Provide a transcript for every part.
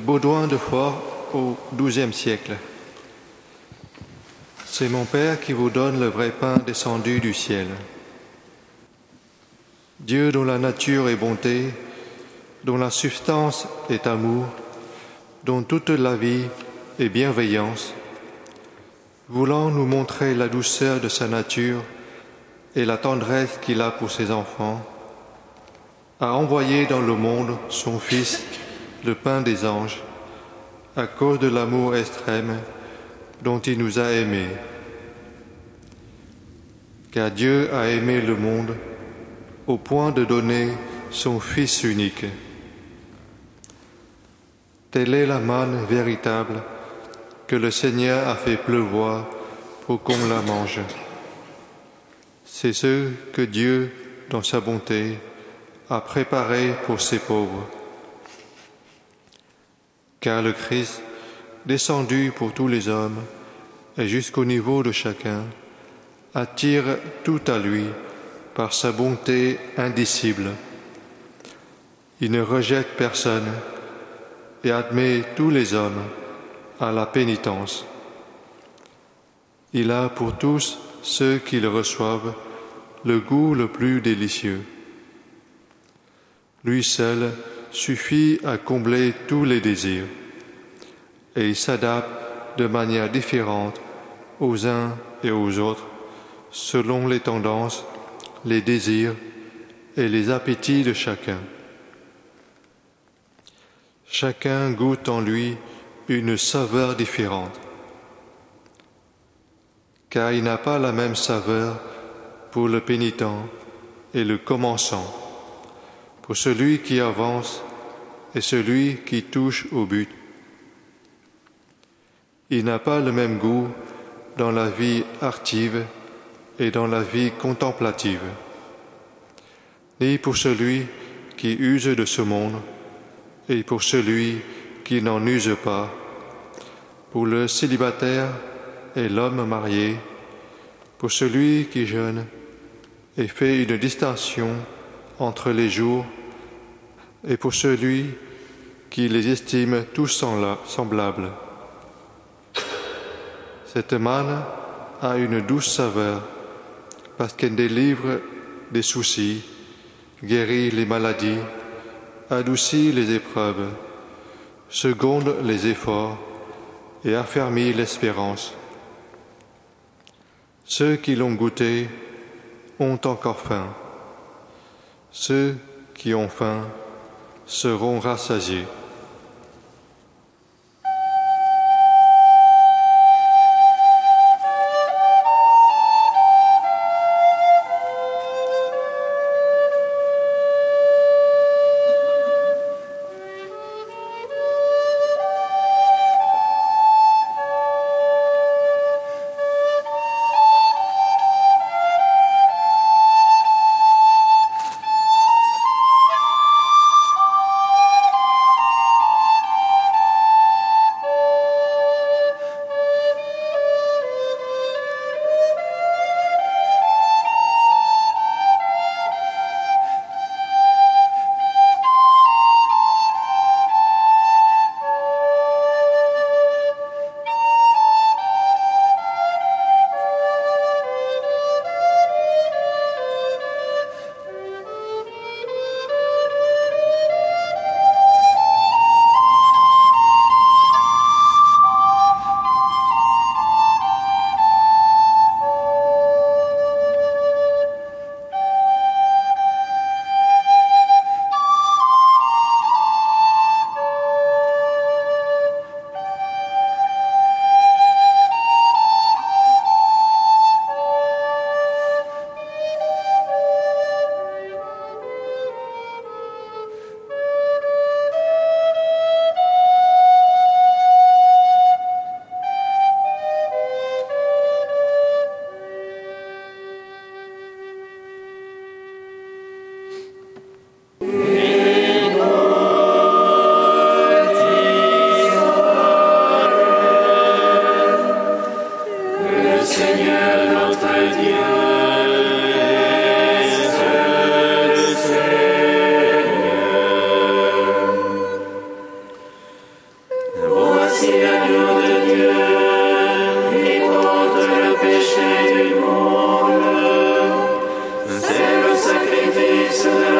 Baudouin de Fort au XIIe siècle. C'est mon Père qui vous donne le vrai pain descendu du ciel. Dieu dont la nature est bonté, dont la substance est amour, dont toute la vie est bienveillance, voulant nous montrer la douceur de sa nature et la tendresse qu'il a pour ses enfants, a envoyé dans le monde son Fils, le pain des anges, à cause de l'amour extrême dont il nous a aimés. Car Dieu a aimé le monde au point de donner son Fils unique. Telle est la manne véritable que le Seigneur a fait pleuvoir pour qu'on la mange. C'est ce que Dieu, dans sa bonté, a préparé pour ses pauvres. Car le Christ, descendu pour tous les hommes et jusqu'au niveau de chacun, attire tout à lui par sa bonté indicible. Il ne rejette personne et admet tous les hommes à la pénitence. Il a pour tous ceux qui le reçoivent le goût le plus délicieux. Lui seul suffit à combler tous les désirs et il s'adapte de manière différente aux uns et aux autres selon les tendances, les désirs et les appétits de chacun. Chacun goûte en lui une saveur différente, car il n'a pas la même saveur pour le pénitent et le commençant pour celui qui avance et celui qui touche au but. Il n'a pas le même goût dans la vie active et dans la vie contemplative, ni pour celui qui use de ce monde et pour celui qui n'en use pas, pour le célibataire et l'homme marié, pour celui qui jeûne et fait une distinction entre les jours et pour celui qui les estime tous semblables. Cette manne a une douce saveur parce qu'elle délivre des soucis, guérit les maladies, adoucit les épreuves, seconde les efforts et affermit l'espérance. Ceux qui l'ont goûté ont encore faim. Ceux qui ont faim seront rassasiés. Le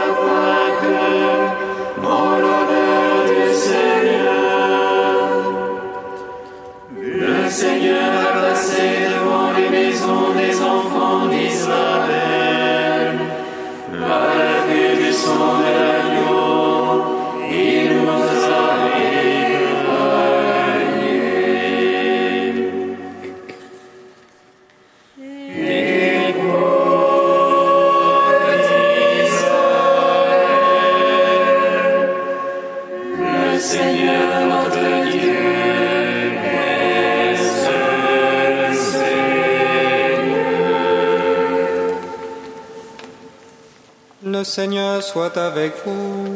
Seigneur soit avec vous.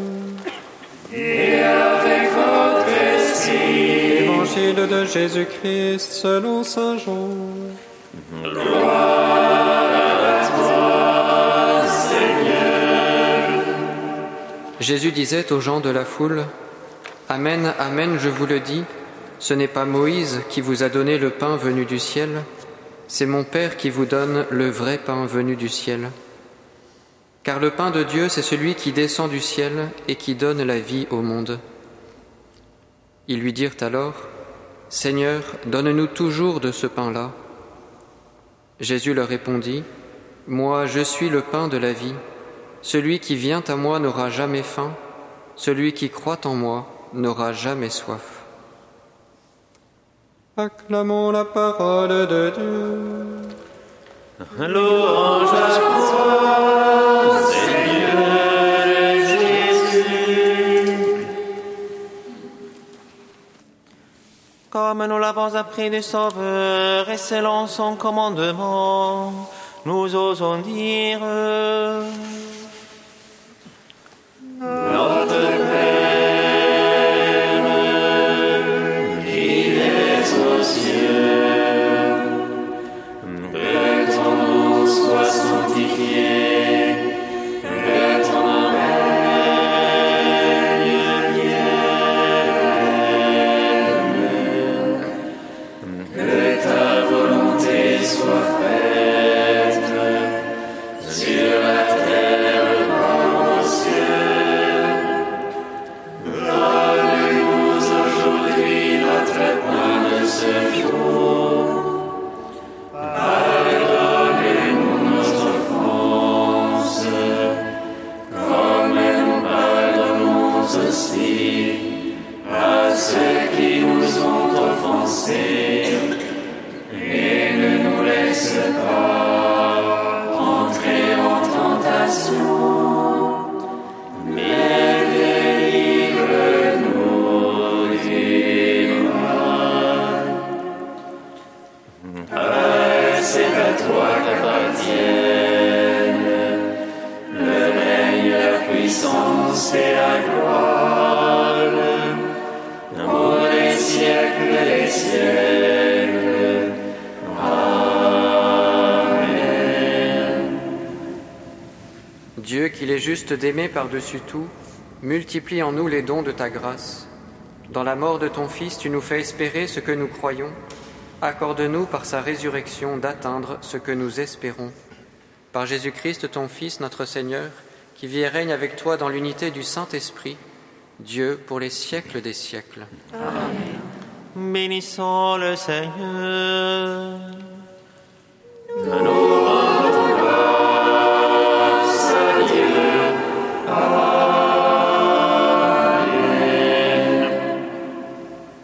Et avec votre esprit. Évangile de Jésus-Christ selon Saint Jean. Jésus disait aux gens de la foule, Amen, Amen, je vous le dis, ce n'est pas Moïse qui vous a donné le pain venu du ciel, c'est mon Père qui vous donne le vrai pain venu du ciel. Car le pain de Dieu, c'est celui qui descend du ciel et qui donne la vie au monde. Ils lui dirent alors, Seigneur, donne-nous toujours de ce pain-là. Jésus leur répondit, Moi, je suis le pain de la vie. Celui qui vient à moi n'aura jamais faim, celui qui croit en moi n'aura jamais soif. Acclamons la parole de Dieu. Louange appris du Sauveur et selon son commandement, nous osons dire est juste d'aimer par-dessus tout, multiplie en nous les dons de ta grâce. Dans la mort de ton Fils, tu nous fais espérer ce que nous croyons. Accorde-nous par sa résurrection d'atteindre ce que nous espérons. Par Jésus-Christ, ton Fils, notre Seigneur, qui vit et règne avec toi dans l'unité du Saint-Esprit, Dieu pour les siècles des siècles. Bénissons le Seigneur.